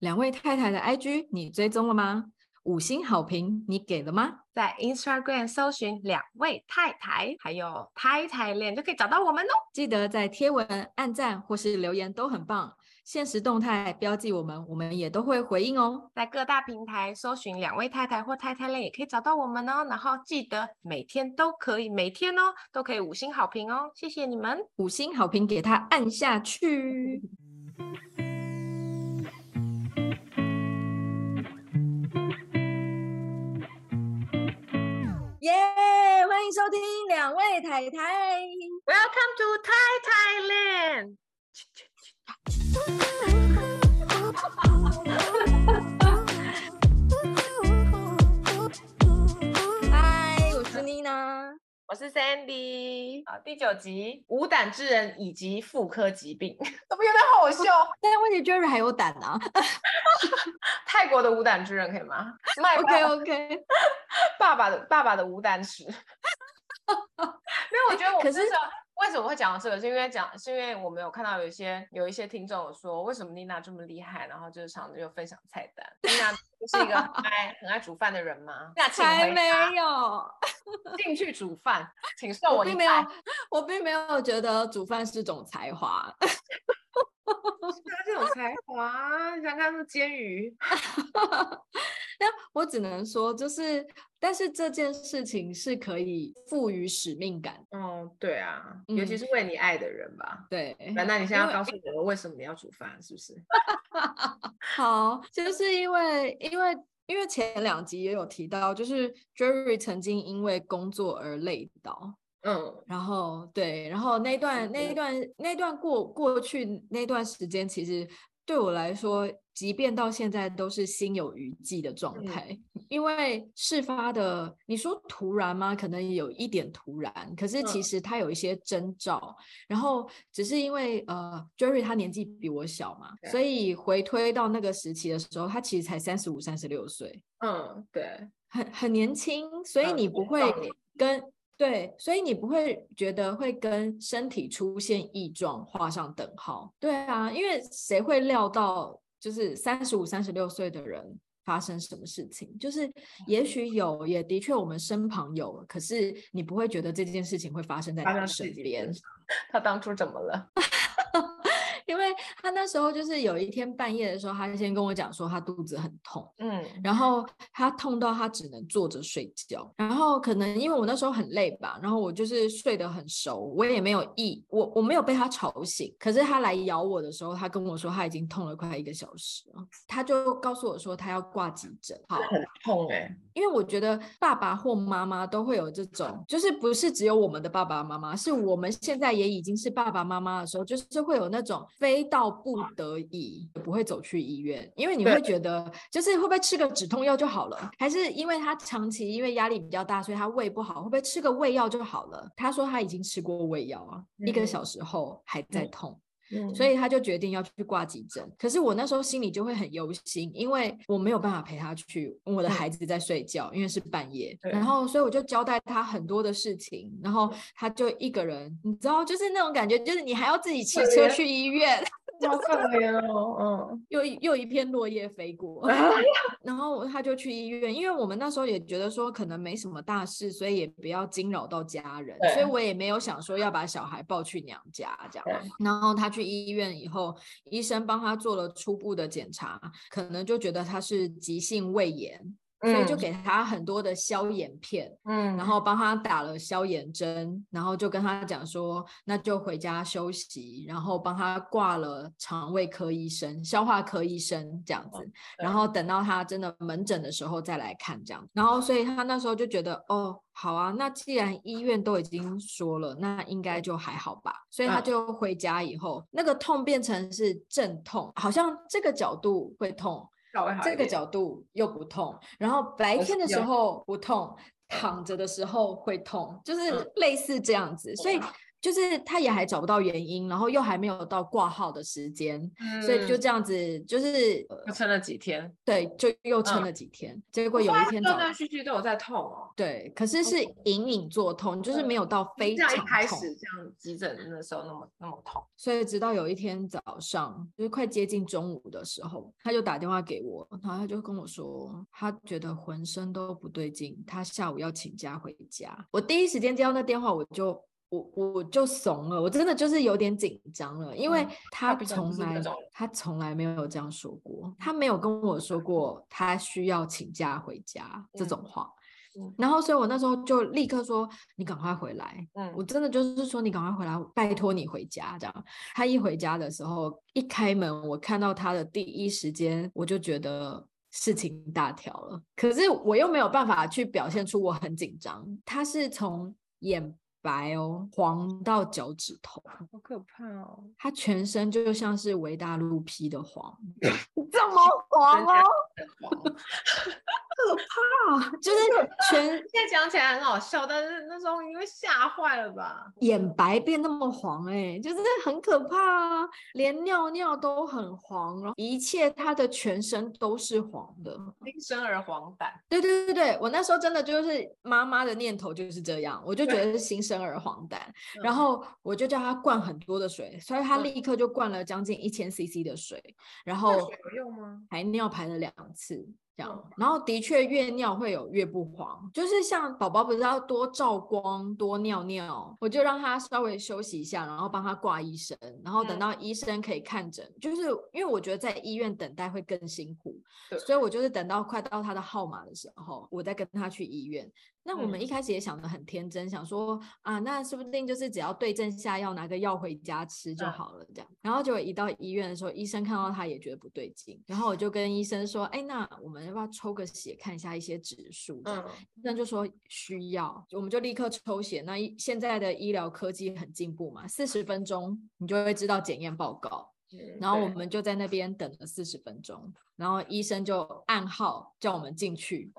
两位太太的 IG 你追踪了吗？五星好评你给了吗？在 Instagram 搜寻两位太太，还有太太恋就可以找到我们哦。记得在贴文按赞或是留言都很棒，限时动态标记我们，我们也都会回应哦。在各大平台搜寻两位太太或太太恋也可以找到我们哦。然后记得每天都可以，每天哦都可以五星好评哦。谢谢你们，五星好评给他按下去。耶欢迎收听两位太太。Welcome to Thai Thailand。嗨，我是妮娜，我是 Sandy。啊，第九集无胆之人以及妇科疾病，怎么有点好笑？但是问题 Jerry 还有胆啊。泰国的无胆之人可以吗？OK OK。爸爸的爸爸的无胆史，没有，我觉得我可是为什么会讲到这个？是因为讲，是因为我们有看到有一些有一些听众有说，为什么妮娜这么厉害？然后就是常常又分享菜单。妮娜 是一个很爱很爱煮饭的人吗？那请回。没有进去煮饭，请 受我一拜。我并没有，我并没有觉得煮饭是种才华。他这种才华，你想看是煎鱼？那我只能说，就是，但是这件事情是可以赋予使命感。哦，对啊，尤其是为你爱的人吧。嗯、对，那那你现在要告诉我，为什么你要煮饭？是不是？好，就是因为，因为，因为前两集也有提到，就是 Jerry 曾经因为工作而累倒。嗯，然后对，然后那段那一段那段过过去那段时间，其实对我来说，即便到现在都是心有余悸的状态。嗯、因为事发的，你说突然吗？可能有一点突然，可是其实他有一些征兆。嗯、然后只是因为呃，Jerry 他年纪比我小嘛，所以回推到那个时期的时候，他其实才三十五、三十六岁。嗯，对，很很年轻，所以你不会跟。对，所以你不会觉得会跟身体出现异状画上等号。对啊，因为谁会料到就是三十五、三十六岁的人发生什么事情？就是也许有，也的确我们身旁有，可是你不会觉得这件事情会发生在你身边。他当初怎么了？因为他那时候就是有一天半夜的时候，他先跟我讲说他肚子很痛，嗯，然后他痛到他只能坐着睡觉，然后可能因为我那时候很累吧，然后我就是睡得很熟，我也没有意，我我没有被他吵醒，可是他来咬我的时候，他跟我说他已经痛了快一个小时了，他就告诉我说他要挂急诊，好，很痛哎、欸，因为我觉得爸爸或妈妈都会有这种，就是不是只有我们的爸爸妈妈，是我们现在也已经是爸爸妈妈的时候，就是会有那种。非到不得已不会走去医院，因为你会觉得就是会不会吃个止痛药就好了，还是因为他长期因为压力比较大，所以他胃不好，会不会吃个胃药就好了？他说他已经吃过胃药啊，嗯、一个小时后还在痛。嗯、所以他就决定要去挂急诊，可是我那时候心里就会很忧心，因为我没有办法陪他去，我的孩子在睡觉，嗯、因为是半夜，然后所以我就交代他很多的事情，然后他就一个人，你知道，就是那种感觉，就是你还要自己骑车去医院。好可怜哦，嗯，又又一片落叶飞过，然后他就去医院，因为我们那时候也觉得说可能没什么大事，所以也不要惊扰到家人，所以我也没有想说要把小孩抱去娘家这样。然后他去去医院以后，医生帮他做了初步的检查，可能就觉得他是急性胃炎。所以就给他很多的消炎片，嗯，然后帮他打了消炎针，然后就跟他讲说，那就回家休息，然后帮他挂了肠胃科医生、消化科医生这样子，哦、然后等到他真的门诊的时候再来看这样。然后所以他那时候就觉得，哦，好啊，那既然医院都已经说了，那应该就还好吧。所以他就回家以后，嗯、那个痛变成是阵痛，好像这个角度会痛。这个角。度又不痛，然后白天的时候不痛，躺着的时候会痛，就是类似这样子。所以就是他也还找不到原因，然后又还没有到挂号的时间，嗯、所以就这样子，就是又撑了几天，对，就又撑了几天。嗯、结果有一天断断续续都有在痛哦，对，可是是隐隐作痛，就是没有到非常痛。一开始这样急诊的时候那么那么痛，所以直到有一天早上，就是快接近中午的时候，他就打电话给我，然后他就跟我说，他觉得浑身都不对劲，他下午要请假回家。我第一时间接到那电话，我就。我我就怂了，我真的就是有点紧张了，因为他从来、嗯、他从来没有这样说过，他没有跟我说过他需要请假回家这种话，嗯、然后所以我那时候就立刻说你赶快回来，嗯，我真的就是说你赶快回来，拜托你回家这样。他一回家的时候，一开门，我看到他的第一时间，我就觉得事情大条了，可是我又没有办法去表现出我很紧张，他是从眼。白哦，黄到脚趾头，好可怕哦！他全身就像是维大露披的黄，这么 黄哦，可怕！就是全，现在讲起来很好笑，但是那时候因为吓坏了吧？眼白变那么黄，哎，就是很可怕啊！连尿尿都很黄，然后一切他的全身都是黄的，新生儿黄疸。对对对对，我那时候真的就是妈妈的念头就是这样，我就觉得是新生儿黄疸，然后我就叫他灌很多的水，所以他立刻就灌了将近一千 CC 的水，然后有用吗？排尿排了两次。这样，然后的确越尿会有越不黄，就是像宝宝不是要多照光、多尿尿，我就让他稍微休息一下，然后帮他挂医生，然后等到医生可以看诊，就是因为我觉得在医院等待会更辛苦，所以我就是等到快到他的号码的时候，我再跟他去医院。那我们一开始也想得很天真，想说啊，那说不定就是只要对症下药，拿个药回家吃就好了，这样。然后就一到医院的时候，医生看到他也觉得不对劲，然后我就跟医生说，哎，那我们要不要抽个血看一下一些指数？这样，医生就说需要，我们就立刻抽血。那现在的医疗科技很进步嘛，四十分钟你就会知道检验报告。然后我们就在那边等了四十分钟，然后医生就暗号叫我们进去。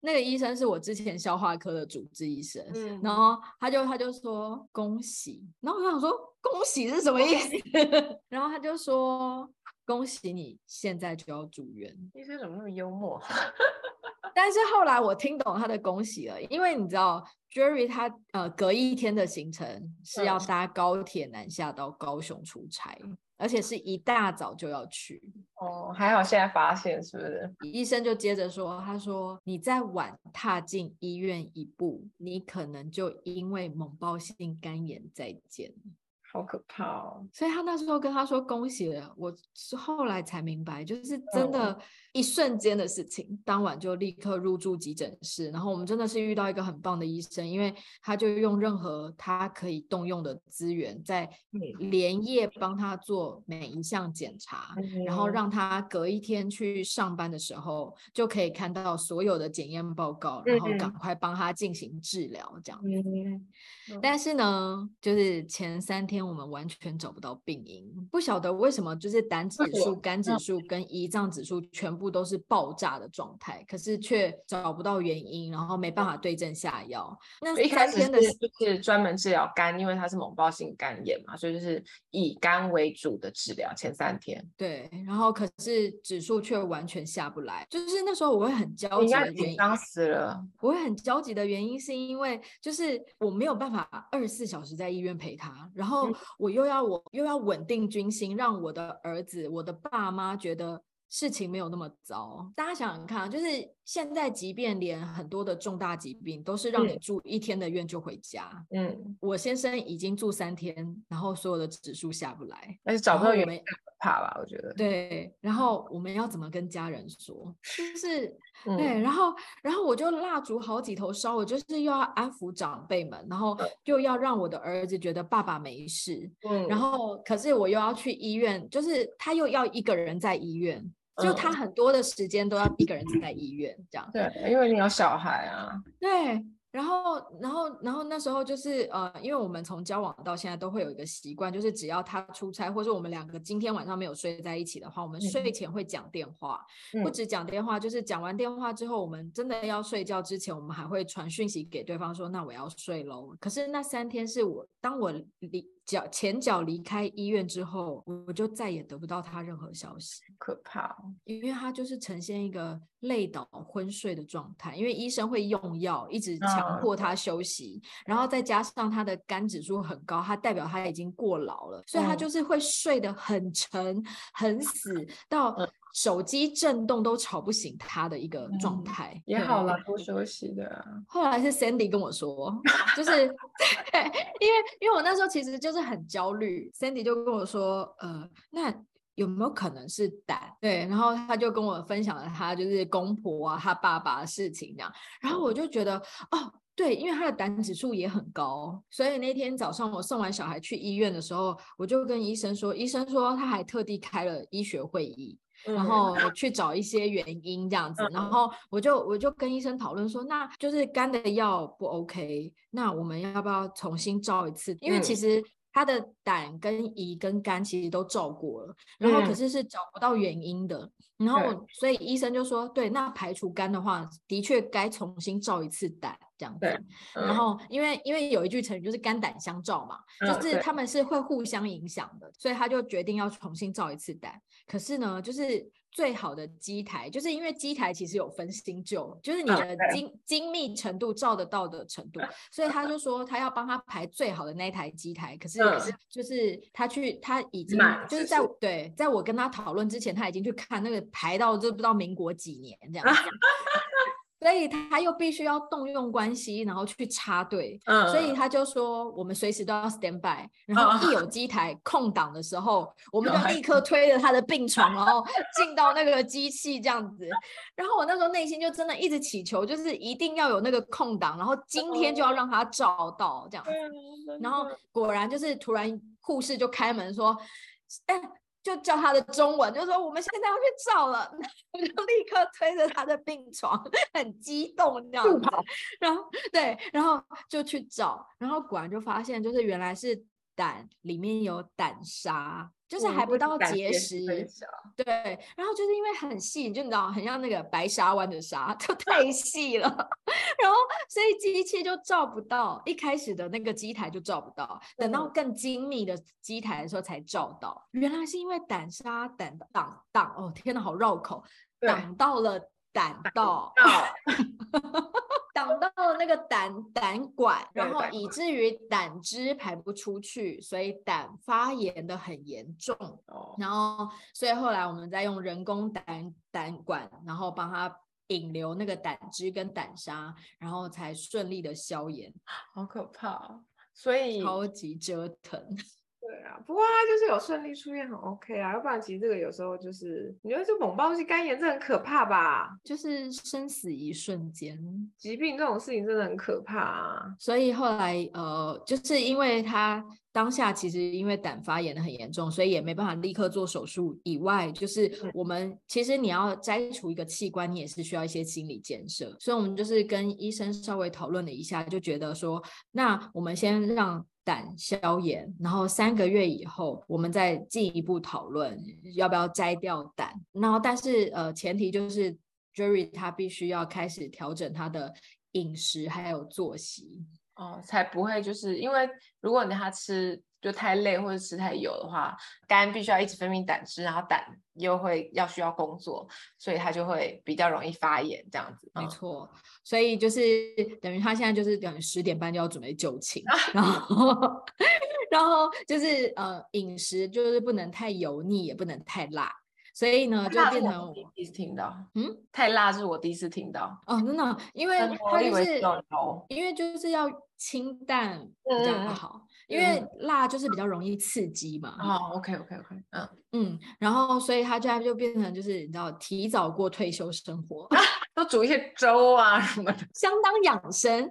那个医生是我之前消化科的主治医生，嗯、然后他就他就说恭喜，然后我想说恭喜是什么意思？然后他就说恭喜你现在就要住院。医生怎么那么幽默？但是后来我听懂他的恭喜了，因为你知道 Jerry 他呃隔一天的行程是要搭高铁南下到高雄出差。而且是一大早就要去哦，还好现在发现是不是？医生就接着说，他说你再晚踏进医院一步，你可能就因为猛暴性肝炎再见。好可怕哦！所以他那时候跟他说恭喜了，我是后来才明白，就是真的，一瞬间的事情。嗯、当晚就立刻入住急诊室，然后我们真的是遇到一个很棒的医生，因为他就用任何他可以动用的资源，在连夜帮他做每一项检查，嗯、然后让他隔一天去上班的时候就可以看到所有的检验报告，然后赶快帮他进行治疗，这样子。嗯嗯、但是呢，就是前三天。我们完全找不到病因，不晓得为什么，就是胆指数、肝指数跟胰脏指数全部都是爆炸的状态，可是却找不到原因，然后没办法对症下药。那三天的就是专门治疗肝，因为它是猛暴性肝炎嘛，所以就是以肝为主的治疗。前三天，对，然后可是指数却完全下不来，就是那时候我会很焦急的原因，当死了，我会很焦急的原因是因为就是我没有办法二十四小时在医院陪他，然后。我又要我又要稳定军心，让我的儿子、我的爸妈觉得事情没有那么糟。大家想想看，就是现在，即便连很多的重大疾病都是让你住一天的院就回家。嗯，我先生已经住三天，然后所有的指数下不来，但是找不到原因。怕吧，我觉得对。然后我们要怎么跟家人说？就是对，然后然后我就蜡烛好几头烧，我就是又要安抚长辈们，然后又要让我的儿子觉得爸爸没事。嗯。然后可是我又要去医院，就是他又要一个人在医院，就他很多的时间都要一个人在医院这样。对，因为你有小孩啊。对。然后，然后，然后那时候就是呃，因为我们从交往到现在都会有一个习惯，就是只要他出差，或者我们两个今天晚上没有睡在一起的话，我们睡前会讲电话，嗯、不止讲电话，就是讲完电话之后，我们真的要睡觉之前，我们还会传讯息给对方说：“那我要睡喽。”可是那三天是我当我离脚前脚离开医院之后，我就再也得不到他任何消息，可怕哦，因为他就是呈现一个累倒昏睡的状态，因为医生会用药一直强迫他休息，嗯、然后再加上他的肝指数很高，他代表他已经过劳了，所以他就是会睡得很沉、很死到。手机震动都吵不醒他的一个状态，嗯、也好了，多休息的、啊。后来是 Sandy 跟我说，就是 对，因为因为我那时候其实就是很焦虑，Sandy 就跟我说，呃，那有没有可能是胆？对，然后他就跟我分享了他就是公婆啊，他爸爸的事情这样，然后我就觉得，哦，对，因为他的胆指数也很高，所以那天早上我送完小孩去医院的时候，我就跟医生说，医生说他还特地开了医学会议。然后去找一些原因这样子，然。后我就我就跟医生讨论说，那就是肝的药不 OK，那我们要不要重新照一次？因为其实他的胆跟胰跟肝其实都照过了，然后可是是找不到原因的，然后所以医生就说，对，那排除肝的话，的确该重新照一次胆。这样子，对。然后因为因为有一句成语就是肝胆相照嘛，嗯、就是他们是会互相影响的，所以他就决定要重新照一次胆。可是呢，就是最好的机台，就是因为机台其实有分新旧，就是你的精、嗯、精密程度照得到的程度，所以他就说他要帮他排最好的那台机台。可是就是他去他已经就是在对，在我跟他讨论之前，他已经去看那个排到这不知道民国几年这样子。所以他又必须要动用关系，然后去插队。嗯，所以他就说，我们随时都要 stand by，然后一有机台 空档的时候，我们就立刻推着他的病床，然后进到那个机器这样子。然后我那时候内心就真的一直祈求，就是一定要有那个空档，然后今天就要让他照到这样子。然后果然就是突然护士就开门说，哎。就叫他的中文，就说我们现在要去照了，我就立刻推着他的病床，很激动这样子，然后对，然后就去找，然后果然就发现，就是原来是胆里面有胆沙。就是还不到结石，对，然后就是因为很细，就你知道，很像那个白沙湾的沙，就太细了，然后所以机器就照不到，一开始的那个机台就照不到，等到更精密的机台的时候才照到，原来是因为胆沙胆挡挡，哦天哪，好绕口，挡到了胆道。挡到了那个胆胆管，然后以至于胆汁排不出去，所以胆发炎的很严重。哦，然后所以后来我们再用人工胆胆管，然后帮他引流那个胆汁跟胆沙，然后才顺利的消炎。好可怕，所以超级折腾。对啊，不过他就是有顺利出院，很 OK 啊。要不然其实这个有时候就是，你觉得这猛暴性肝炎这很可怕吧？就是生死一瞬间，疾病这种事情真的很可怕啊。所以后来呃，就是因为他当下其实因为胆发炎的很严重，所以也没办法立刻做手术。以外，就是我们其实你要摘除一个器官，你也是需要一些心理建设。所以我们就是跟医生稍微讨论了一下，就觉得说，那我们先让。胆消炎，然后三个月以后，我们再进一步讨论要不要摘掉胆。然后，但是呃，前提就是 Jerry 他必须要开始调整他的饮食还有作息哦，才不会就是因为如果你他吃。就太累或者吃太油的话，肝必须要一直分泌胆汁，然后胆又会要需要工作，所以它就会比较容易发炎这样子。没错，所以就是等于他现在就是等于十点半就要准备就寝，然后然后就是呃饮食就是不能太油腻，也不能太辣，所以呢就变成我第一次听到，嗯，太辣是我第一次听到哦，真的，因为它就是因为就是要清淡比较好。嗯因为辣就是比较容易刺激嘛。哦，OK OK OK，嗯嗯，然后所以他现在就变成就是你知道提早过退休生活，都煮一些粥啊什么的，相当养生。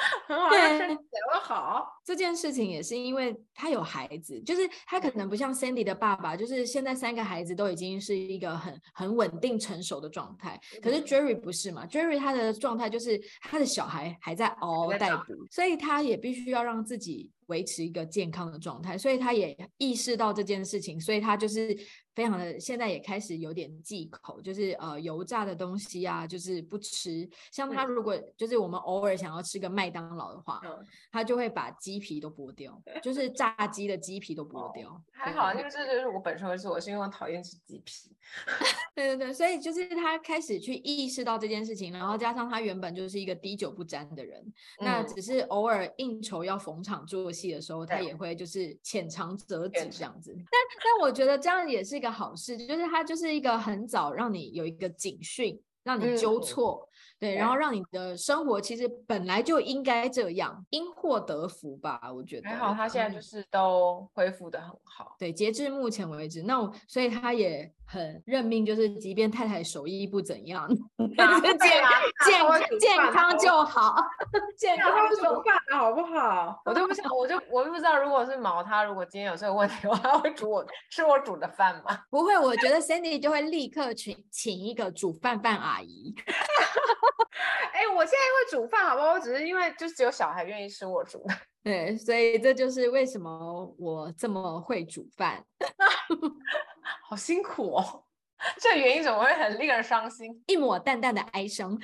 很好，对，身体会好。这件事情也是因为他有孩子，就是他可能不像 Sandy 的爸爸，就是现在三个孩子都已经是一个很很稳定成熟的状态。可是 Jerry 不是嘛？Jerry 他的状态就是他的小孩还在嗷嗷待哺，所以他也必须要让自己维持一个健康的状态，所以他也意识到这件事情，所以他就是。非常的，现在也开始有点忌口，就是呃油炸的东西啊，就是不吃。像他如果就是我们偶尔想要吃个麦当劳的话，嗯、他就会把鸡皮都剥掉，就是炸鸡的鸡皮都剥掉。哦、还好，因为这就是我本身会是，我是因为我讨厌吃鸡皮。对对对，所以就是他开始去意识到这件事情，然后加上他原本就是一个滴酒不沾的人，嗯、那只是偶尔应酬要逢场作戏的时候，他也会就是浅尝辄止这样子。但但我觉得这样也是。一个好事，就是它就是一个很早让你有一个警讯，让你纠错。嗯对，然后让你的生活其实本来就应该这样，因祸得福吧？我觉得还好，他现在就是都恢复的很好。对，截至目前为止，那我所以他也很认命，就是即便太太手艺不怎样，健健健康就好，健康煮饭好不好？我都不想，我就我就不知道，如果是毛他，如果今天有这个问题，我还会煮我吃我煮的饭吗？不会，我觉得 Sandy 就会立刻请请一个煮饭饭阿姨。哎、欸，我现在会煮饭，好不好？我只是因为就只有小孩愿意吃我煮的，对，所以这就是为什么我这么会煮饭，好辛苦哦。这原因怎么会很令人伤心？一抹淡淡的哀伤。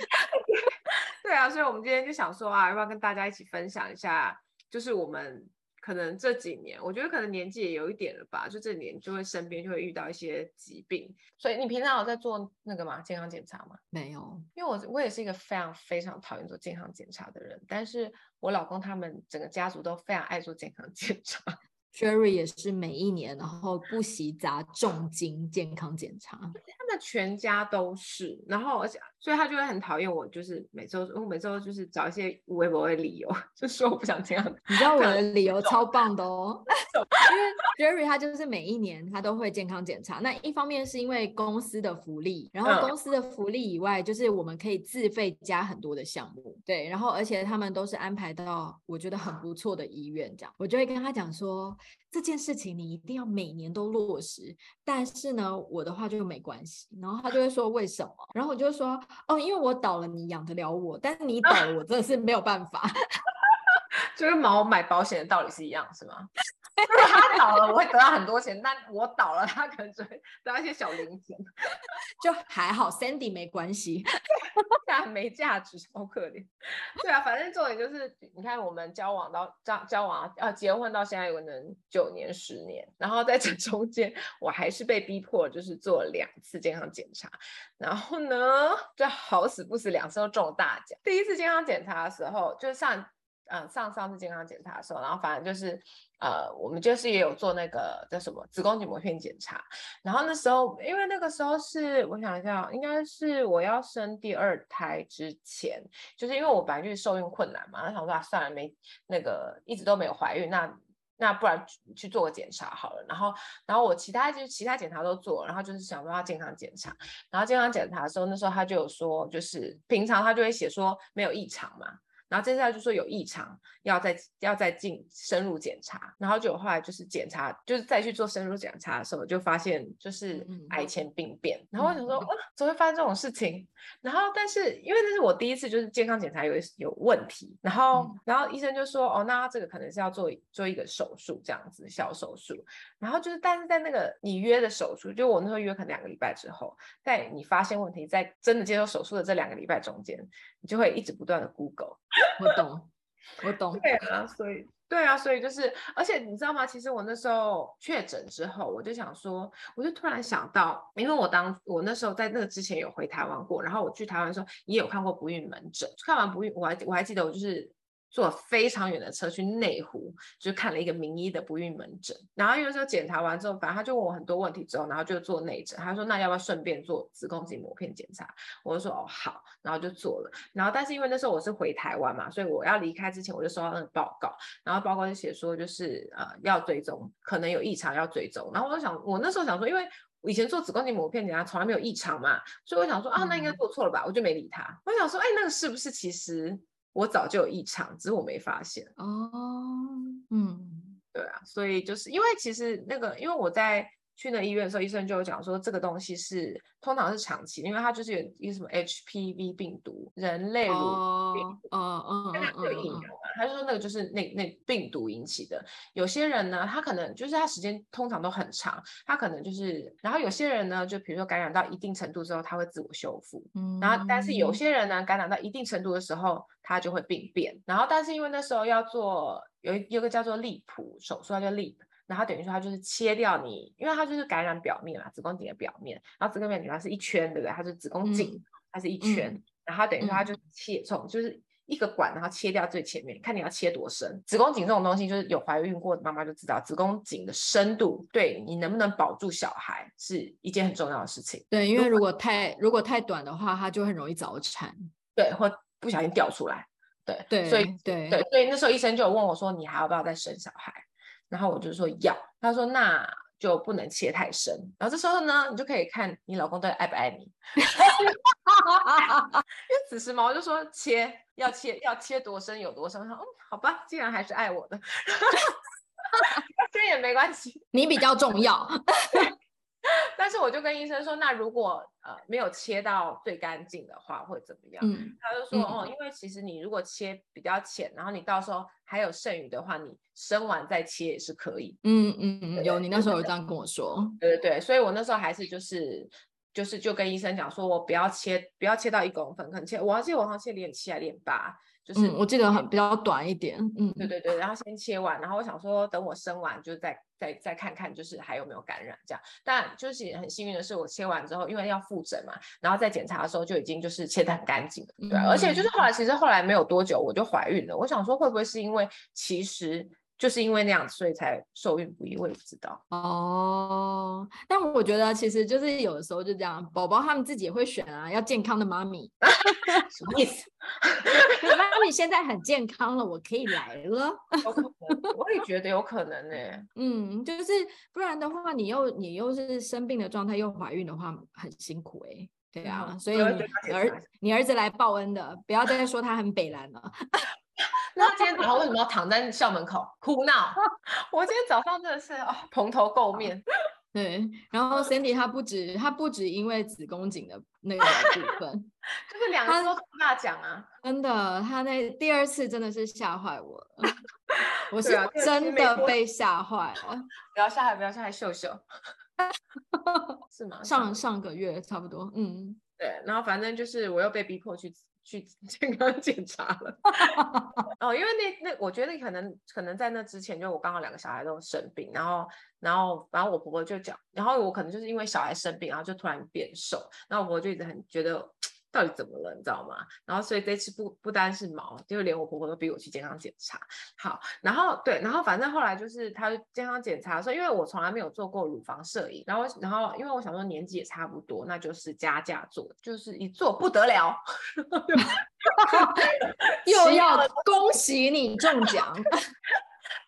对啊，所以我们今天就想说啊，要不要跟大家一起分享一下，就是我们。可能这几年，我觉得可能年纪也有一点了吧，就这年就会身边就会遇到一些疾病。所以你平常有在做那个吗？健康检查吗？没有，因为我我也是一个非常非常讨厌做健康检查的人，但是我老公他们整个家族都非常爱做健康检查。Jerry 也是每一年，然后不惜砸重金健康检查，他们全家都是，然后而且所以他就会很讨厌我，就是每周我每周就是找一些微博的理由，就说我不想这样。你知道我的理由超棒的哦，因为 Jerry 他就是每一年他都会健康检查，那一方面是因为公司的福利，然后公司的福利以外，就是我们可以自费加很多的项目，对，然后而且他们都是安排到我觉得很不错的医院，这样我就会跟他讲说。这件事情你一定要每年都落实，但是呢，我的话就没关系。然后他就会说为什么？然后我就说哦，因为我倒了，你养得了我，但是你倒了，我真的是没有办法。就跟毛买保险的道理是一样，是吗？如果他倒了，我会得到很多钱；但我倒了，他可能只会得到一些小零钱，就还好。Sandy 没关系，但没价值，好可怜。对啊，反正重点就是，你看我们交往到交交往要结婚到现在有可能九年十年，然后在这中间，我还是被逼迫就是做了两次健康检查，然后呢，就好死不死两次都中大奖。第一次健康检查的时候，就是上。嗯，上上次健康检查的时候，然后反正就是，呃，我们就是也有做那个叫什么子宫颈膜片检查，然后那时候因为那个时候是我想一下，应该是我要生第二胎之前，就是因为我本来就是受孕困难嘛，那想说啊，算了，没那个一直都没有怀孕，那那不然去做个检查好了，然后然后我其他就是其他检查都做，然后就是想说要健康检查，然后健康检查的时候，那时候他就有说，就是平常他就会写说没有异常嘛。然后接下来就说有异常，要再要再进深入检查，然后就后来就是检查，就是再去做深入检查的时候，就发现就是癌前病变。嗯、然后我想说，啊、怎么会发生这种事情？然后但是因为那是我第一次就是健康检查有有问题，然后、嗯、然后医生就说，哦，那这个可能是要做做一个手术这样子小手术。然后就是但是在那个你约的手术，就我那时候约可能两个礼拜之后，在你发现问题，在真的接受手术的这两个礼拜中间，你就会一直不断的 Google。我懂，我懂。对啊，所以对啊，所以就是，而且你知道吗？其实我那时候确诊之后，我就想说，我就突然想到，因为我当我那时候在那个之前有回台湾过，然后我去台湾的时候也有看过不孕门诊，看完不孕，我还我还记得我就是。坐非常远的车去内湖，就看了一个名医的不孕门诊。然后因为说检查完之后，反正他就问我很多问题之后，然后就做内诊。他说：“那要不要顺便做子宫颈膜片检查？”我就说：“哦，好。”然后就做了。然后但是因为那时候我是回台湾嘛，所以我要离开之前我就收到那个报告。然后报告就写说，就是呃要追踪，可能有异常要追踪。然后我就想，我那时候想说，因为以前做子宫颈膜片检查从来没有异常嘛，所以我想说啊，那应该做错了吧？我就没理他。我想说，哎，那个是不是其实？我早就有异常，只是我没发现。哦，嗯，对啊，所以就是因为其实那个，因为我在。去那医院的时候，医生就有讲说，这个东西是通常是长期，因为它就是有一个什么 HPV 病毒，人类乳病毒，嗯嗯有疫苗嘛，他就说那个就是那那病毒引起的。有些人呢，他可能就是他时间通常都很长，他可能就是，然后有些人呢，就比如说感染到一定程度之后，他会自我修复，嗯，然后但是有些人呢，感染到一定程度的时候，他就会病变，然后但是因为那时候要做有有个叫做利普手术，叫 LEEP。然后等于说它就是切掉你，因为它就是感染表面嘛，子宫颈的表面。然后子宫颈它是一圈，对不对？它是子宫颈，它是一圈。嗯、然后等于说它就切从、嗯、就是一个管，然后切掉最前面，看你要切多深。子宫颈这种东西，就是有怀孕过的妈妈就知道，子宫颈的深度对你能不能保住小孩是一件很重要的事情。对，因为如果太如果太短的话，它就很容易早产。对，或不小心掉出来。对对，所以对对，所以那时候医生就有问我说：“你还要不要再生小孩？”然后我就说要，他说那就不能切太深。然后这时候呢，你就可以看你老公到底爱不爱你。哈哈哈因为此时嘛，我就说切要切要切多深有多深。他说嗯，好吧，既然还是爱我的，哈哈这也没关系，你比较重要。但是我就跟医生说，那如果呃没有切到最干净的话，会怎么样？嗯，他就说、嗯、哦，因为其实你如果切比较浅，然后你到时候还有剩余的话，你生完再切也是可以。嗯嗯嗯，有你那时候有这样跟我说。对对对，所以我那时候还是就是就是就跟医生讲说，我不要切不要切到一公分，可能切我要切我好像切零点七还零点八。就是、嗯、我记得很比较短一点，嗯，对对对，然后先切完，然后我想说等我生完就再再再看看，就是还有没有感染这样。但就是很幸运的是，我切完之后，因为要复诊嘛，然后在检查的时候就已经就是切得很干净了，对、嗯，而且就是后来其实后来没有多久我就怀孕了。我想说会不会是因为其实。就是因为那样，所以才受孕不易，我也不知道哦。但我觉得其实就是有的时候就这样，宝宝他们自己也会选啊，要健康的妈咪。什么意思？妈咪现在很健康了，我可以来了。我也觉得有可能呢、欸。嗯，就是不然的话，你又你又是生病的状态，又怀孕的话，很辛苦哎、欸。对啊，嗯、所以你儿你儿子来报恩的，不要再说他很北蓝了。那今天早上为什么要躺在校门口哭闹？我今天早上真的是啊，蓬头垢面。对，然后 Sandy 他不止他不止因为子宫颈的那个部分，就是两个都大奖啊！真的，他那第二次真的是吓坏我了，我是真的被吓坏了。不要吓害，不要吓害，秀秀，是吗？上上个月差不多，嗯，对，然后反正就是我又被逼迫去。去 健康检查了哦，因为那那我觉得可能可能在那之前，就我刚好两个小孩都生病，然后然后然后我婆婆就讲，然后我可能就是因为小孩生病，然后就突然变瘦，然后我婆婆就一直很觉得。到底怎么了，你知道吗？然后所以这次不不单是毛，就连我婆婆都逼我去健康检查。好，然后对，然后反正后来就是他健康检查的时候，因为我从来没有做过乳房摄影，然后然后因为我想说年纪也差不多，那就是加价做，就是一做不得了，又要恭喜你中奖。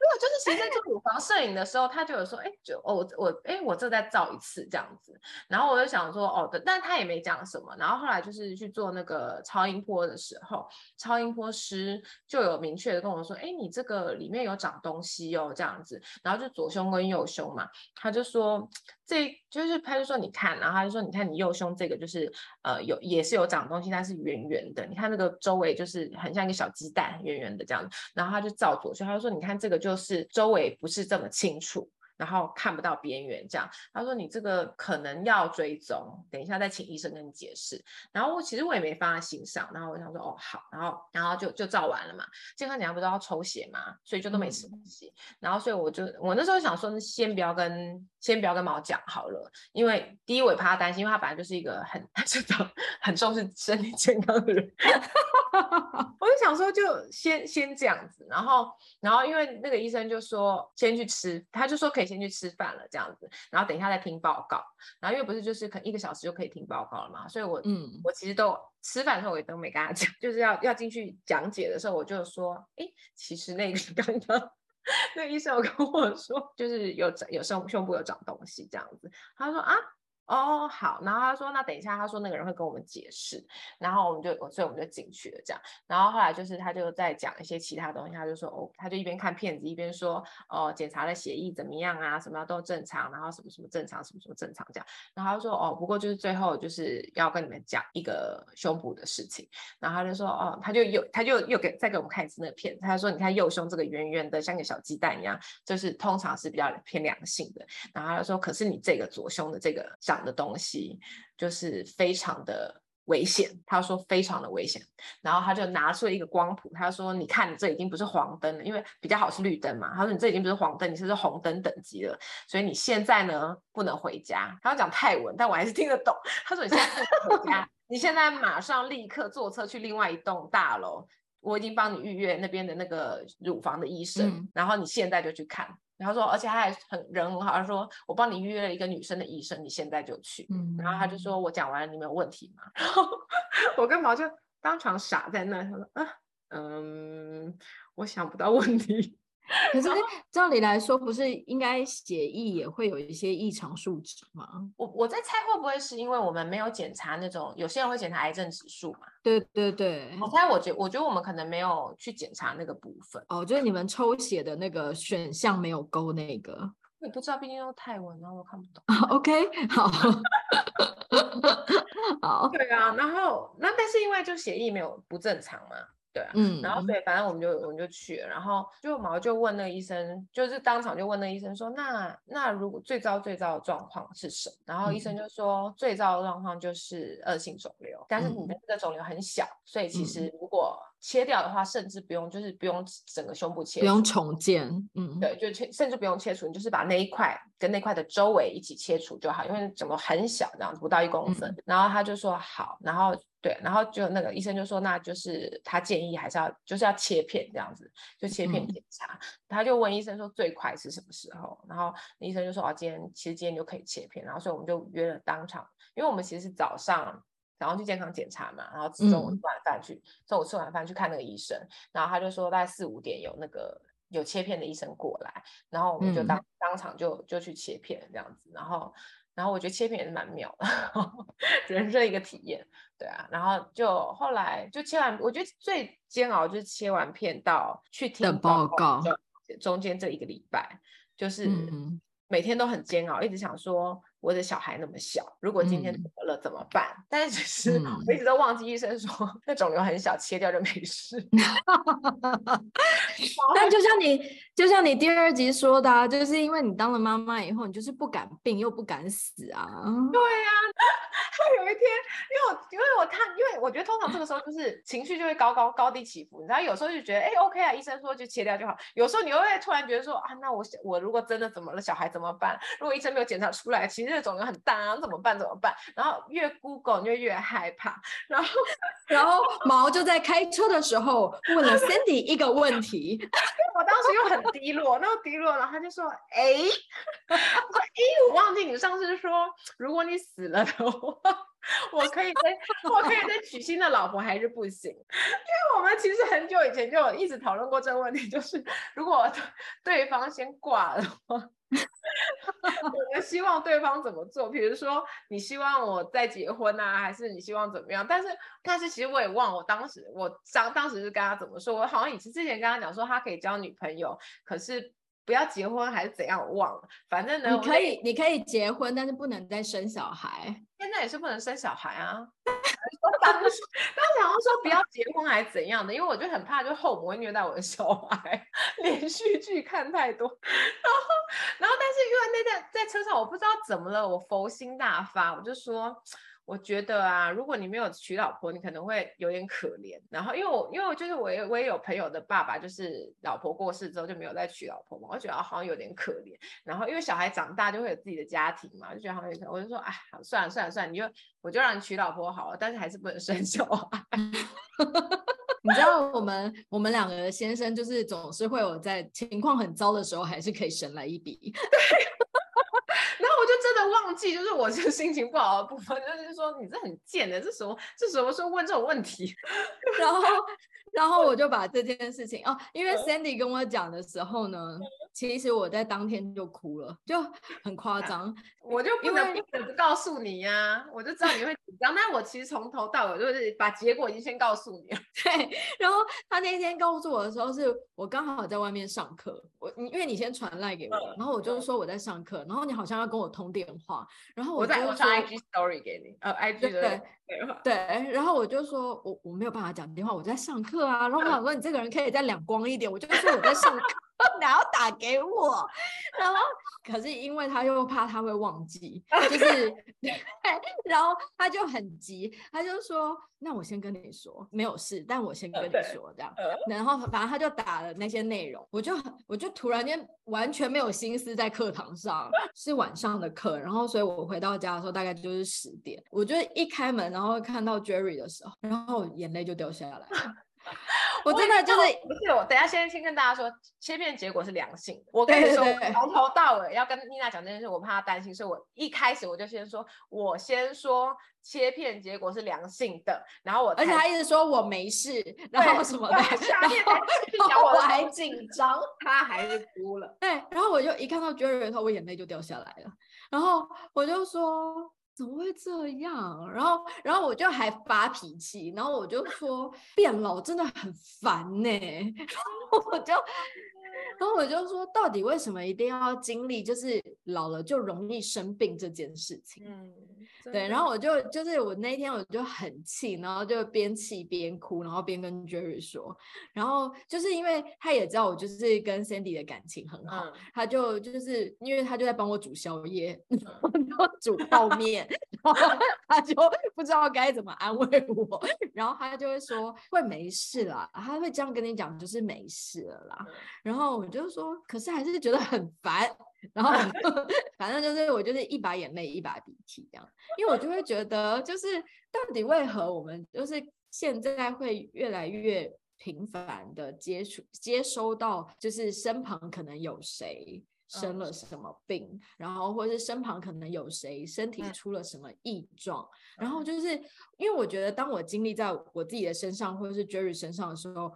没有，就是其实在做乳房摄影的时候，他就有说，哎，就哦，我我哎，我这再照一次这样子。然后我就想说，哦，对，但他也没讲什么。然后后来就是去做那个超音波的时候，超音波师就有明确的跟我说，哎，你这个里面有长东西哦，这样子。然后就左胸跟右胸嘛，他就说。这就是他就说你看，然后他就说你看你右胸这个就是呃有也是有长东西，但是圆圆的。你看那个周围就是很像一个小鸡蛋，圆圆的这样子。然后他就照左胸，他就说你看这个就是周围不是这么清楚。然后看不到边缘，这样他说你这个可能要追踪，等一下再请医生跟你解释。然后我其实我也没放在心上，然后我想说哦好，然后然后就就照完了嘛。健康检查不是要抽血嘛，所以就都没吃东西。嗯、然后所以我就我那时候想说先不要跟先不要跟毛讲好了，因为第一我也怕他担心，因为他本来就是一个很 很重视身体健康的人。我就想说，就先先这样子，然后，然后因为那个医生就说先去吃，他就说可以先去吃饭了这样子，然后等一下再听报告，然后因为不是就是可能一个小时就可以听报告了嘛，所以我嗯，我其实都吃饭的时候我也都没跟他讲，就是要要进去讲解的时候，我就说，哎，其实那个刚刚 那医生有跟我说，就是有长有胸胸部有长东西这样子，他说啊。哦，好。然后他说，那等一下，他说那个人会跟我们解释。然后我们就，所以我们就进去了，这样。然后后来就是他就在讲一些其他东西，他就说，哦，他就一边看片子一边说，哦，检查的血液怎么样啊？什么都正常，然后什么什么正常，什么什么正常这样。然后他说，哦，不过就是最后就是要跟你们讲一个胸部的事情。然后他就说，哦，他就又他就又给再给我们看一次那个片子。他说，你看右胸这个圆圆的，像个小鸡蛋一样，就是通常是比较偏良性的。然后他就说，可是你这个左胸的这个小长的东西，就是非常的危险。他说非常的危险。然后他就拿出了一个光谱，他说，你看，你这已经不是黄灯了，因为比较好是绿灯嘛。他说，你这已经不是黄灯，你是红灯等级了。所以你现在呢，不能回家。他要讲泰文，但我还是听得懂。他说，你现在不能回家，你现在马上立刻坐车去另外一栋大楼。我已经帮你预约那边的那个乳房的医生，嗯、然后你现在就去看。然后说，而且他还很人很好，他说我帮你预约了一个女生的医生，你现在就去。嗯、然后他就说，我讲完了，你没有问题吗？然后我跟毛就当场傻在那，他说啊，嗯，我想不到问题。可是照理来说，不是应该血液也会有一些异常数值吗？我我在猜会不会是因为我们没有检查那种，有些人会检查癌症指数嘛？对对对，我猜我觉我觉得我们可能没有去检查那个部分。哦，就是你们抽血的那个选项没有勾那个，我不知道，毕竟用泰文，然后我看不懂。OK，好，好，对啊，然后那但是因为就血液没有不正常嘛。对啊，嗯，然后所以，反正我们就我们就去了，然后就毛就问那个医生，就是当场就问那个医生说，那那如果最糟最糟的状况是什么？然后医生就说，嗯、最糟的状况就是恶性肿瘤，但是你的这个肿瘤很小，嗯、所以其实如果切掉的话，甚至不用就是不用整个胸部切，不用重建，嗯，对，就切甚至不用切除，你就是把那一块跟那块的周围一起切除就好，因为整个很小，这样子不到一公分。嗯、然后他就说好，然后。对，然后就那个医生就说，那就是他建议还是要就是要切片这样子，就切片检查。嗯、他就问医生说最快是什么时候？然后医生就说哦，今天其实今天就可以切片。然后所以我们就约了当场，因为我们其实是早上早上去健康检查嘛，然后中午吃完饭去，嗯、中午吃完饭去看那个医生。然后他就说大概四五点有那个有切片的医生过来，然后我们就当、嗯、当场就就去切片这样子，然后。然后我觉得切片也是蛮妙的，人生一个体验，对啊。然后就后来就切完，我觉得最煎熬就是切完片到去听报告，中间这一个礼拜，就是每天都很煎熬，一直想说。我的小孩那么小，如果今天怎么了怎么办？嗯、但是其实我一直都忘记医生说，嗯、那肿瘤很小，切掉就没事。但就像你，就像你第二集说的、啊，就是因为你当了妈妈以后，你就是不敢病又不敢死啊。对呀、他。有一天，因为我因为我看，因为我觉得通常这个时候就是情绪就会高高高低起伏，你知道，有时候就觉得哎 OK 啊，医生说就切掉就好，有时候你又会突然觉得说啊，那我我如果真的怎么了，小孩怎么办？如果医生没有检查出来，其实这肿瘤很大啊，怎么办？怎么办？然后越 Google 你就越害怕，然后 然后毛就在开车的时候问了 Sandy 一个问题，我当时又很低落，那么低落，然后他就说哎，我说哎，我忘记你上次说如果你死了的话。我可以再，我可以再娶新的老婆还是不行？因为我们其实很久以前就一直讨论过这个问题，就是如果对方先挂了的话，我们希望对方怎么做？比如说，你希望我再结婚啊，还是你希望怎么样？但是，但是其实我也忘我当时我当当时是跟他怎么说？我好像以前之前跟他讲说他可以交女朋友，可是。不要结婚还是怎样？我忘了。反正呢，你可以，你可以结婚，但是不能再生小孩。现在也是不能生小孩啊。当时当时好像说不要结婚还是怎样的，因为我就很怕，就后母会虐待我的小孩。连续剧看太多，然后然后但是因为那在在车上，我不知道怎么了，我佛心大发，我就说。我觉得啊，如果你没有娶老婆，你可能会有点可怜。然后，因为我因为我就是我也我也有朋友的爸爸，就是老婆过世之后就没有再娶老婆嘛，我觉得好像有点可怜。然后，因为小孩长大就会有自己的家庭嘛，就觉得好像有点，我就说，哎，算了算了算了，你就我就让你娶老婆好了，但是还是不能生小孩。你知道我们我们两个先生就是总是会有在情况很糟的时候，还是可以省来一笔。对。忘记，就是我这心情不好的部分，就是说你这很贱的，这什么这什么时候问这种问题？然后。然后我就把这件事情哦，因为 Sandy 跟我讲的时候呢，其实我在当天就哭了，就很夸张。我就不能不告诉你呀、啊，我就知道你会紧张。但我其实从头到尾就是把结果已经先告诉你了。对。然后他那天告诉我的时候，是我刚好在外面上课，我因为你先传赖给我，然后我就说我在上课，然后你好像要跟我通电话，然后我就说我在我传 IG Story 给你，呃，IG 的对对，然后我就说我我没有办法讲电话，我在上课啊。然后我想说你这个人可以再两光一点，我就说我在上课。你要打给我，然后 可是因为他又怕他会忘记，就是，然后他就很急，他就说：“那我先跟你说，没有事，但我先跟你说这样。”然后反正他就打了那些内容，我就我就突然间完全没有心思在课堂上，是晚上的课，然后所以我回到家的时候大概就是十点，我就一开门，然后看到 Jerry 的时候，然后眼泪就掉下来了。我真的就是不是我，等下先先跟大家说，切片结果是良性的。我跟你说，从头到尾要跟妮娜讲这件事，我怕她担心，所以我一开始我就先说，我先说切片结果是良性的，然后我而且她一直说我没事，然后什么的，然后我还紧张，她还是哭了。对，然后我就一看到 Jerry 的时候，我眼泪就掉下来了，然后我就说。怎么会这样？然后，然后我就还发脾气，然后我就说 变老真的很烦呢、欸。然后我就。然后我就说，到底为什么一定要经历，就是老了就容易生病这件事情？嗯，对。然后我就就是我那一天我就很气，然后就边气边哭，然后边跟 Jerry 说，然后就是因为他也知道我就是跟 Sandy 的感情很好，嗯、他就就是因为他就在帮我煮宵夜，然后煮泡面，然后 他就不知道该怎么安慰我，然后他就会说会没事啦，他会这样跟你讲，就是没事了啦，然后。我就说，可是还是觉得很烦，然后 反正就是我就是一把眼泪一把鼻涕这样，因为我就会觉得，就是到底为何我们就是现在会越来越频繁的接触接收到，就是身旁可能有谁生了什么病，然后或者是身旁可能有谁身体出了什么异状，然后就是因为我觉得，当我经历在我自己的身上或者是 Jerry 身上的时候。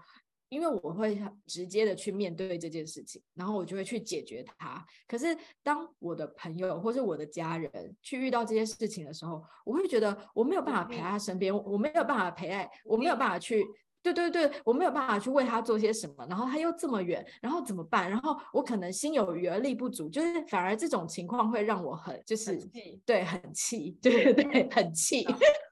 因为我会直接的去面对这件事情，然后我就会去解决它。可是当我的朋友或是我的家人去遇到这些事情的时候，我会觉得我没有办法陪在他身边，我没有办法陪爱，我没有办法去。对对对，我没有办法去为他做些什么，然后他又这么远，然后怎么办？然后我可能心有余而力不足，就是反而这种情况会让我很就是对，很气，对对对，很气。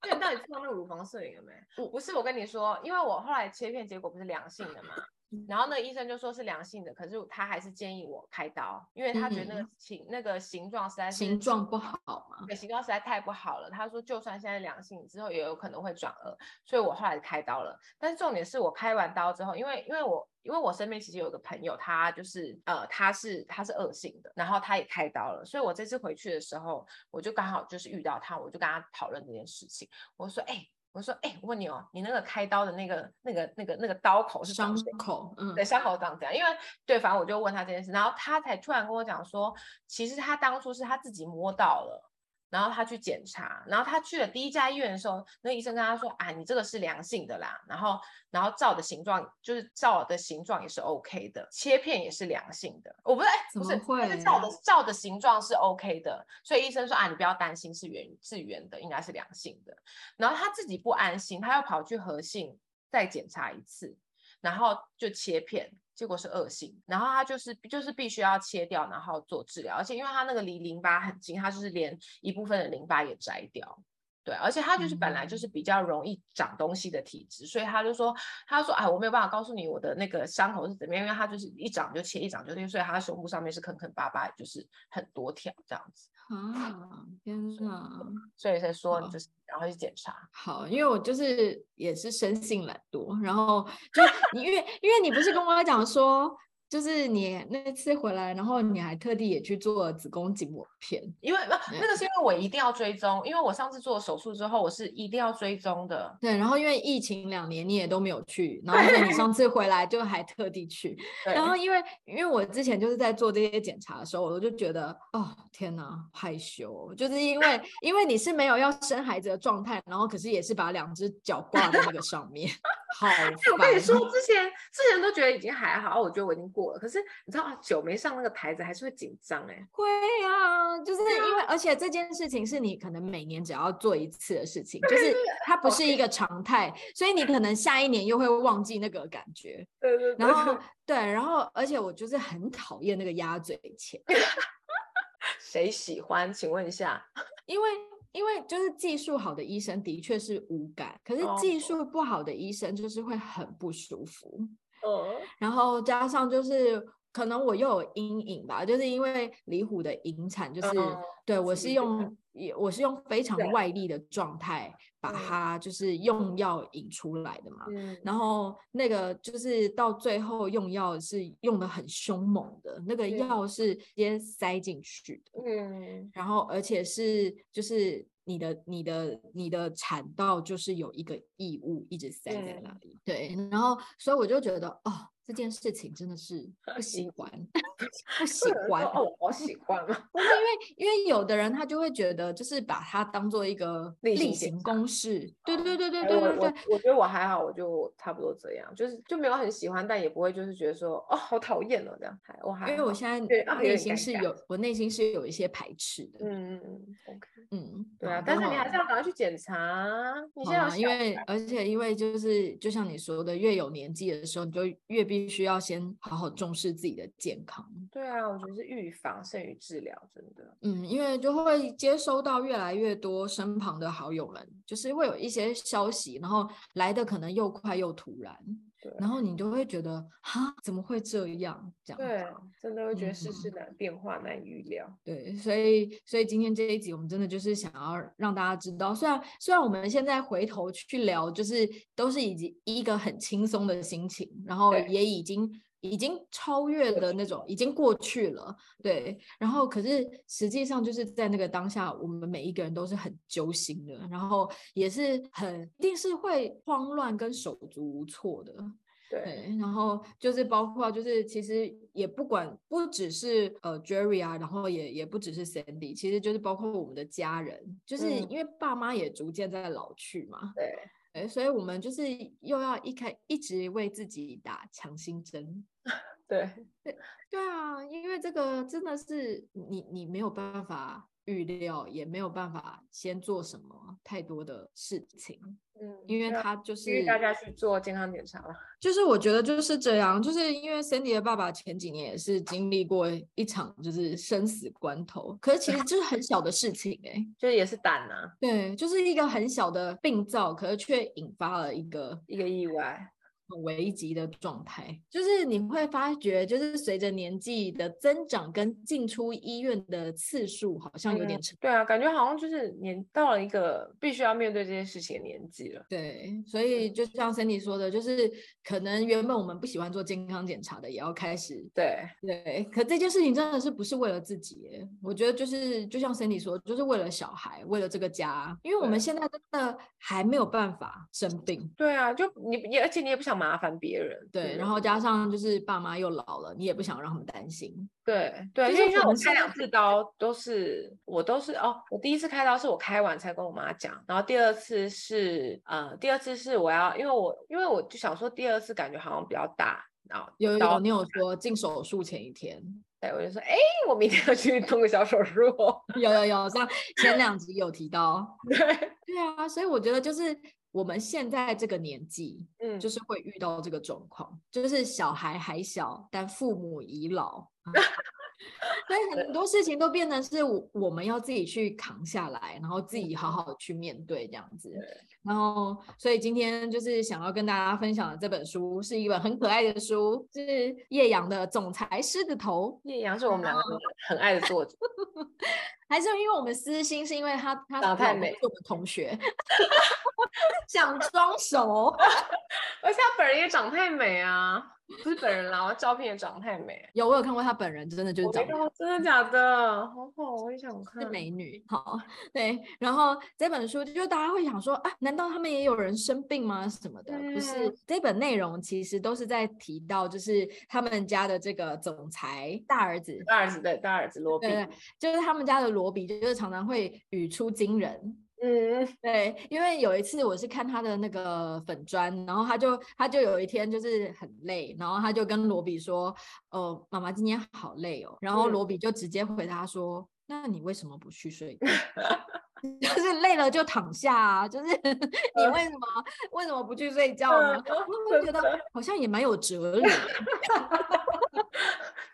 那你到底做那个乳房摄影了没？不不是，我跟你说，因为我后来切片结果不是良性的嘛。然后那个医生就说是良性的，可是他还是建议我开刀，因为他觉得那个形、嗯、那个形状实在是形状不好嘛，对，形状实在太不好了。他说就算现在良性之后也有可能会转恶，所以我后来开刀了。但是重点是我开完刀之后，因为因为我因为我身边其实有一个朋友，他就是呃他是他是恶性的，然后他也开刀了，所以我这次回去的时候，我就刚好就是遇到他，我就跟他讨论这件事情，我说哎。欸我说，哎、欸，我问你哦，你那个开刀的那个、那个、那个、那个刀口是伤口？嗯，对，伤口长这样。因为对，反正我就问他这件事，然后他才突然跟我讲说，其实他当初是他自己摸到了。然后他去检查，然后他去了第一家医院的时候，那医生跟他说：“啊，你这个是良性的啦。”然后，然后照的形状就是照的形状也是 OK 的，切片也是良性的。我不是，哎，不是，是照的照的形状是 OK 的，所以医生说：“啊，你不要担心，是原是原的，应该是良性的。”然后他自己不安心，他又跑去核心再检查一次，然后就切片。结果是恶性，然后他就是就是必须要切掉，然后做治疗，而且因为他那个离淋巴很近，他就是连一部分的淋巴也摘掉，对，而且他就是本来就是比较容易长东西的体质，嗯、所以他就说，他说哎，我没有办法告诉你我的那个伤口是怎么样，因为他就是一长就切，一长就切，所以他的胸部上面是坑坑巴巴，就是很多条这样子。啊，天哪！所以才说你就是然后去检查。好，因为我就是也是生性懒惰，然后就你因为因为你不是跟我讲说就是你那次回来，然后你还特地也去做了子宫颈抹片，因为那那个是因为我一定要追踪，因为我上次做手术之后，我是一定要追踪的。对，然后因为疫情两年你也都没有去，然后你上次回来就还特地去，然后因为因为我之前就是在做这些检查的时候，我就觉得哦天哪，害羞，就是因为因为你是没有要生孩子的状态，然后可是也是把两只脚挂在那个上面，好烦。我跟你说，之前之前都觉得已经还好，我觉得我已经过了。可是你知道啊，久没上那个台子，还是会紧张哎。会啊，就是因为，而且这件事情是你可能每年只要做一次的事情，就是它不是一个常态，所以你可能下一年又会忘记那个感觉。对对对。然后对，然后而且我就是很讨厌那个鸭嘴钳。谁喜欢？请问一下。因为因为就是技术好的医生的确是无感，可是技术不好的医生就是会很不舒服。嗯，然后加上就是可能我又有阴影吧，就是因为李虎的引产，就是、嗯、对我是用。也我是用非常外力的状态把它就是用药引出来的嘛，嗯、然后那个就是到最后用药是用的很凶猛的，那个药是直接塞进去的，嗯，然后而且是就是你的你的你的产道就是有一个异物一直塞在那里。对，然后所以我就觉得哦，这件事情真的是不 喜欢，不喜欢哦，我喜欢啊！因为因为有的人他就会觉得，就是把它当做一个例行公事。对对对对对对对。我我觉得我还好，我就差不多这样，就是就没有很喜欢，但也不会就是觉得说哦，好讨厌哦这样。还我还因为我现在内心是有，我内心是有一些排斥的。嗯嗯嗯，OK，嗯，对啊，但是你还是要赶快去检查。你现在因为而且因为就是就像你说的，越有年纪的时候，你就越必须要先好好重视自己的健康。对啊，我觉得是预防胜于治疗，真的。嗯，因为就会接收到越来越多身旁的好友们，就是会有一些消息，然后来的可能又快又突然。对，然后你就会觉得，哈，怎么会这样？这样对，真的会觉得世事难、嗯、变化难预料。对，所以所以今天这一集，我们真的就是想要让大家知道，虽然虽然我们现在回头去聊，就是都是以及一个很轻松的心情，然后也已经已经超越了那种，已经过去了。对，然后可是实际上就是在那个当下，我们每一个人都是很揪心的，然后也是很一定是会慌乱跟手足无措的。对，对，然后就是包括就是其实也不管不只是呃 Jerry 啊，然后也也不只是 Sandy，其实就是包括我们的家人，就是因为爸妈也逐渐在老去嘛。对，对，所以我们就是又要一开一直为自己打强心针。对，对，对啊，因为这个真的是你你没有办法预料，也没有办法先做什么太多的事情。嗯，因为他就是大家去做健康检查了。就是我觉得就是这样，就是因为 Sandy 的爸爸前几年也是经历过一场就是生死关头，可是其实就是很小的事情哎、欸，就是也是胆呐、啊，对，就是一个很小的病灶，可是却引发了一个一个意外。很危急的状态，就是你会发觉，就是随着年纪的增长跟进出医院的次数，好像有点成、嗯。对啊，感觉好像就是年到了一个必须要面对这件事情的年纪了。对，所以就像 Cindy 说的，就是可能原本我们不喜欢做健康检查的，也要开始。对对，可这件事情真的是不是为了自己？我觉得就是就像 Cindy 说，就是为了小孩，为了这个家，因为我们现在真的还没有办法生病。对啊，就你也而且你也不想。麻烦别人，对，然后？加上就是爸妈又老了，你也不想让他们担心，对对，因为像我开两次刀都是我都是哦，我第一次开刀是我开完才跟我妈讲，然后第二次是呃，第二次是我要，因为我因为我就想说第二次感觉好像比较大，然后有有你有说进手术前一天，对，我就说哎，我明天要去动个小手术，有 有有，像前两集有提到，对。对啊，所以我觉得就是。我们现在这个年纪，嗯，就是会遇到这个状况，就是小孩还小，但父母已老，所以很多事情都变成是我们要自己去扛下来，然后自己好好的去面对这样子。然后，所以今天就是想要跟大家分享的这本书，是一本很可爱的书，是叶阳的《总裁狮子头》。叶阳是我们两个很爱的作者。还是因为我们私心，是因为他他长太美，是我们同学，想装熟，而且他本人也长太美啊。不是本人啦，我照片也长太美。有，我有看过她本人，真的就是长得。真的假的？好好，我也想看。是美女。好，对。然后这本书就大家会想说啊，难道他们也有人生病吗？什么的？嗯、不是，这本内容其实都是在提到，就是他们家的这个总裁大儿子，大儿子对，大儿子罗比，对，就是他们家的罗比，就是常常会语出惊人。嗯，对，因为有一次我是看他的那个粉砖，然后他就他就有一天就是很累，然后他就跟罗比说：“哦，妈妈今天好累哦。”然后罗比就直接回答说：“嗯、那你为什么不去睡？就是累了就躺下啊，就是 你为什么、嗯、为什么不去睡觉呢？”嗯、我就觉得好像也蛮有哲理，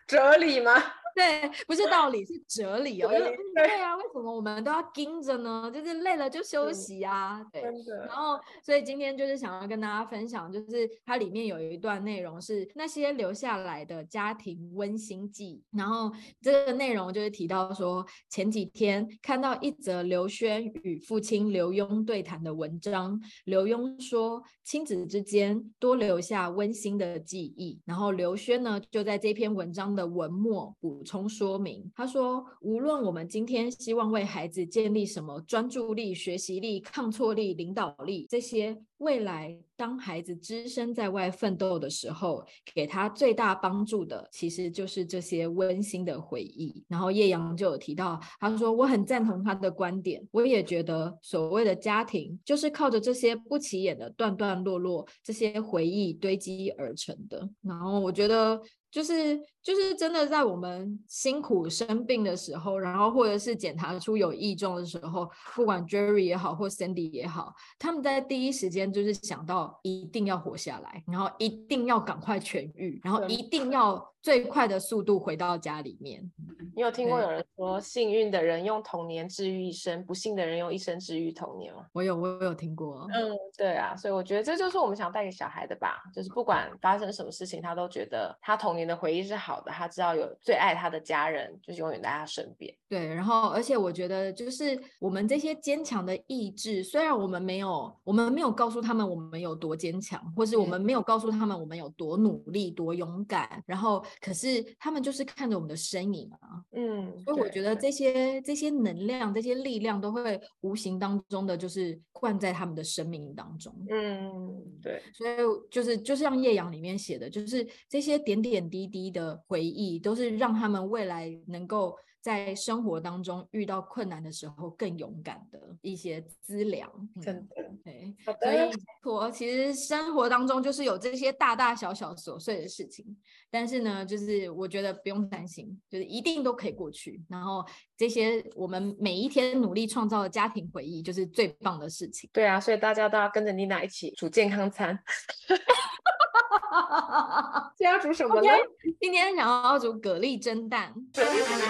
哲理吗？对，不是道理，是哲理哦。对，对啊，为什么我们都要盯着呢？就是累了就休息啊。对。然后，所以今天就是想要跟大家分享，就是它里面有一段内容是那些留下来的家庭温馨记。然后这个内容就是提到说，前几天看到一则刘轩与父亲刘墉对谈的文章。刘墉说，亲子之间多留下温馨的记忆。然后刘轩呢，就在这篇文章的文末补。充说明，他说，无论我们今天希望为孩子建立什么专注力、学习力、抗挫力、领导力这些。未来，当孩子只身在外奋斗的时候，给他最大帮助的，其实就是这些温馨的回忆。然后叶阳就有提到，他说我很赞同他的观点，我也觉得所谓的家庭，就是靠着这些不起眼的段段落落，这些回忆堆积而成的。然后我觉得，就是就是真的在我们辛苦生病的时候，然后或者是检查出有异状的时候，不管 Jerry 也好，或 Sandy 也好，他们在第一时间。就是想到一定要活下来，然后一定要赶快痊愈，然后一定要。最快的速度回到家里面。你有听过有人说，幸运的人用童年治愈一生，不幸的人用一生治愈童年吗？我有，我有听过。嗯，对啊，所以我觉得这就是我们想带给小孩的吧，就是不管发生什么事情，他都觉得他童年的回忆是好的，他知道有最爱他的家人，就是永远在他身边。对，然后而且我觉得，就是我们这些坚强的意志，虽然我们没有，我们没有告诉他们我们有多坚强，或是我们没有告诉他们我们有多努力、多勇敢，然后。可是他们就是看着我们的身影啊，嗯，所以我觉得这些这些能量、这些力量都会无形当中的就是灌在他们的生命当中，嗯，对，所以就是就像叶阳里面写的，就是这些点点滴滴的回忆，都是让他们未来能够。在生活当中遇到困难的时候，更勇敢的一些资粮，真的，对，所以我其实生活当中就是有这些大大小小琐碎的事情，但是呢，就是我觉得不用担心，就是一定都可以过去。然后这些我们每一天努力创造的家庭回忆，就是最棒的事情。对啊，所以大家都要跟着妮娜一起煮健康餐。今天要煮什么呢？Okay, 今天想要煮蛤蜊蒸蛋。蛤蜊蒸蛋。